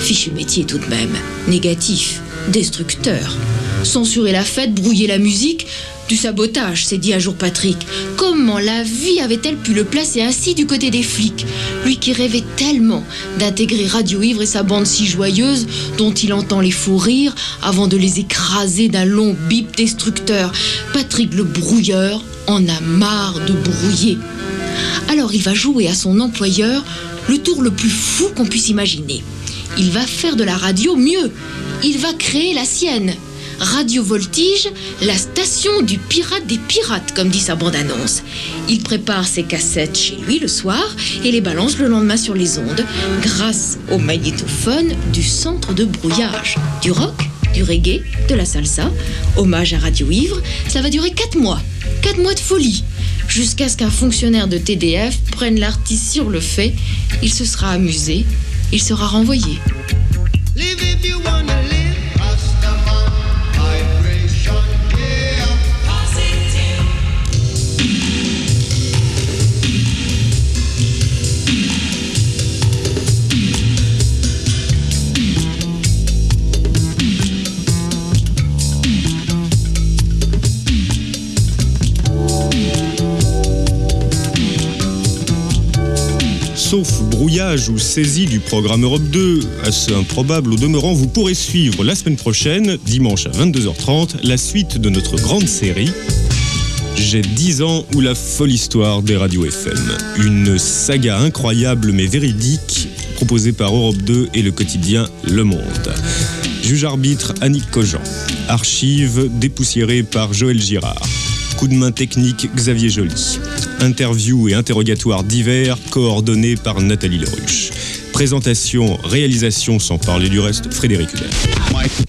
Fichu métier tout de même. Négatif, destructeur. Censurer la fête, brouiller la musique, du sabotage, s'est dit un jour Patrick. Comment la vie avait-elle pu le placer ainsi du côté des flics? Lui qui rêvait tellement d'intégrer Radio Ivre et sa bande si joyeuse, dont il entend les faux rires avant de les écraser d'un long bip destructeur. Patrick le brouilleur en a marre de brouiller. Alors il va jouer à son employeur le tour le plus fou qu'on puisse imaginer. Il va faire de la radio mieux. il va créer la sienne. Radio Voltige, la station du pirate des pirates, comme dit sa bande-annonce. Il prépare ses cassettes chez lui le soir et les balance le lendemain sur les ondes, grâce au magnétophone du centre de brouillage. Du rock, du reggae, de la salsa, hommage à Radio Ivre, ça va durer 4 mois. 4 mois de folie. Jusqu'à ce qu'un fonctionnaire de TDF prenne l'artiste sur le fait, il se sera amusé, il sera renvoyé. Ou saisie du programme Europe 2, assez improbable au demeurant, vous pourrez suivre la semaine prochaine, dimanche à 22h30, la suite de notre grande série J'ai 10 ans ou la folle histoire des radios FM. Une saga incroyable mais véridique proposée par Europe 2 et le quotidien Le Monde. Juge arbitre Annick Cogent. Archive dépoussiérée par Joël Girard. Coup de main technique Xavier Joly. Interview et interrogatoire divers coordonnés par Nathalie Leruche. Présentation, réalisation sans parler du reste, Frédéric Hubert.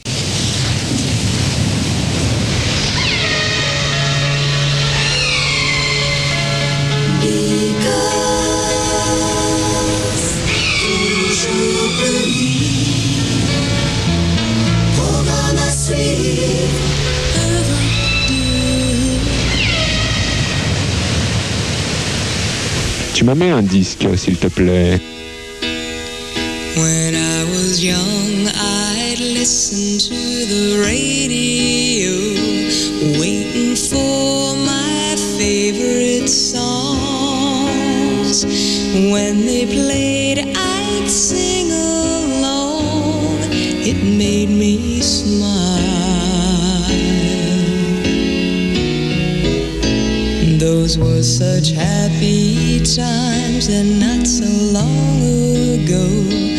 M'as mis un disque, s'il te plaît. When I was young, I'd listen to the radio, waiting for my favorite songs. When they played, I'd sing along. Those were such happy times and not so long ago.